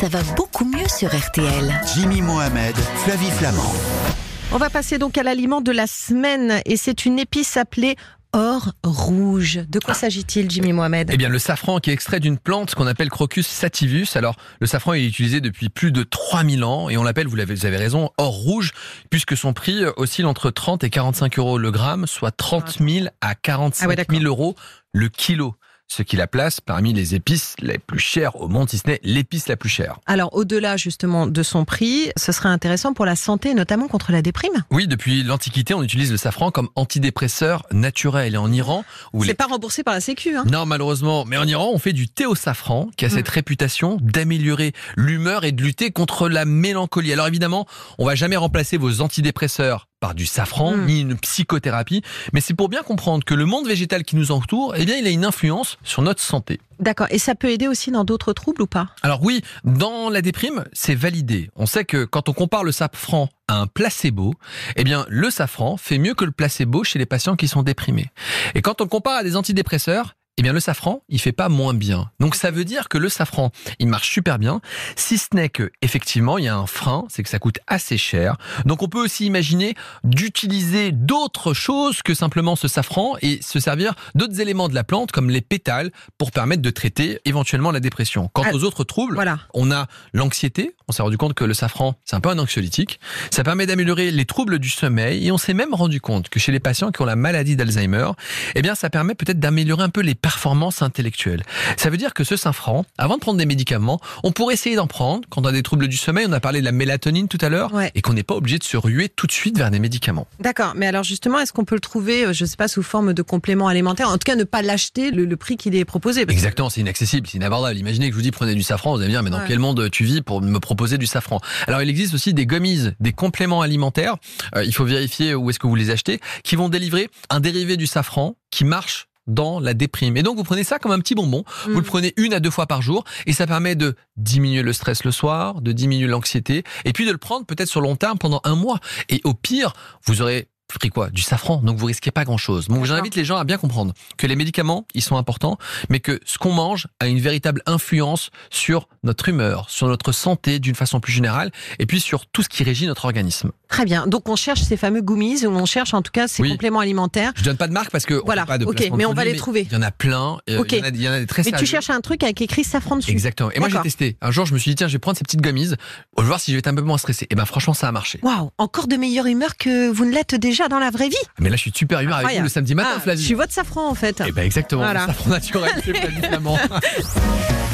ça va beaucoup mieux sur RTL. Jimmy Mohamed, Flavie Flamand. On va passer donc à l'aliment de la semaine et c'est une épice appelée or rouge. De quoi s'agit-il, Jimmy Mohamed? Eh bien, le safran qui est extrait d'une plante qu'on appelle Crocus sativus. Alors, le safran est utilisé depuis plus de 3000 ans et on l'appelle, vous, avez raison, or rouge, puisque son prix oscille entre 30 et 45 euros le gramme, soit 30 000 à 45 Ah ouais, 000 d'accord. euros le kilo. Ce qui la place parmi les épices les plus chères au monde, si ce n'est l'épice la plus chère. Alors, au-delà justement de son prix, ce serait intéressant pour la santé, notamment contre la déprime. Oui, depuis l'Antiquité, on utilise le safran comme antidépresseur naturel. Et en Iran, où les C'est pas remboursé par la Sécu, hein Non, malheureusement. Mais en Iran, on fait du thé au safran, qui a Mm. cette réputation d'améliorer l'humeur et de lutter contre la mélancolie. Alors évidemment, on va jamais remplacer vos antidépresseurs par du safran, Mm. ni une psychothérapie. Mais c'est pour bien comprendre que le monde végétal qui nous entoure, eh bien, il a une influence sur notre santé. D'accord. Et ça peut aider aussi dans d'autres troubles ou pas? Alors oui, dans la déprime, c'est validé. On sait que quand on compare le safran à un placebo, eh bien, le safran fait mieux que le placebo chez les patients qui sont déprimés. Et quand on le compare à des antidépresseurs, eh bien, le safran, il fait pas moins bien. Donc, ça veut dire que le safran, il marche super bien. Si ce n'est que, effectivement, il y a un frein, c'est que ça coûte assez cher. Donc, on peut aussi imaginer d'utiliser d'autres choses que simplement ce safran et se servir d'autres éléments de la plante, comme les pétales, pour permettre de traiter éventuellement la dépression. Quant Ah, aux autres troubles, Voilà. on a l'anxiété. On s'est rendu compte que le safran, c'est un peu un anxiolytique. Ça permet d'améliorer les troubles du sommeil. Et on s'est même rendu compte que chez les patients qui ont la maladie d'Alzheimer, eh bien, ça permet peut-être d'améliorer un peu les performances intellectuelles. Ça veut dire que ce safran, avant de prendre des médicaments, on pourrait essayer d'en prendre quand on a des troubles du sommeil. On a parlé de la mélatonine tout à l'heure. Ouais. Et qu'on n'est pas obligé de se ruer tout de suite vers des médicaments. D'accord. Mais alors justement, est-ce qu'on peut le trouver, euh, je sais pas, sous forme de complément alimentaire? En tout cas, ne pas l'acheter le, le prix qu'il est proposé. Exactement, c'est inaccessible, c'est inabordable. Imaginez que je vous dis prenez du safran, vous allez me dire mais dans Ouais. quel monde tu vis pour me proposer du safran Alors il existe aussi des gummies, des compléments alimentaires, euh, il faut vérifier où est-ce que vous les achetez, qui vont délivrer un dérivé du safran qui marche dans la déprime. Et donc vous prenez ça comme un petit bonbon, Mm. vous le prenez une à deux fois par jour et ça permet de diminuer le stress le soir, de diminuer l'anxiété et puis de le prendre peut-être sur long terme pendant un mois. Et au pire, vous aurez pris quoi? Du safran, donc vous risquez pas grand-chose. Donc j'invite les gens à bien comprendre que les médicaments, ils sont importants, mais que ce qu'on mange a une véritable influence sur notre humeur, sur notre santé d'une façon plus générale, et puis sur tout ce qui régit notre organisme. Très bien. Donc on cherche ces fameux gummies, ou on cherche en tout cas ces Oui. compléments alimentaires. Je donne pas de marque parce que on Voilà, fait pas de ok, mais on va produit, les trouver. Il y en a plein. euh, Ok. Il, y en a, il y en a des très Mais tu sérieux. cherches un truc avec écrit safran dessus. Exactement. Et moi j'ai testé. Un jour je me suis dit tiens je vais prendre ces petites gummies, je vais voir si je vais être un peu moins stressé. Et ben franchement ça a marché. Waouh, encore de meilleure humeur que vous ne l'êtes déjà dans la vraie vie. Mais là je suis super humeur avec vous le samedi matin Ah, Flavie. je suis votre safran en fait. Eh ben exactement. Voilà. Le safran naturel, c'est.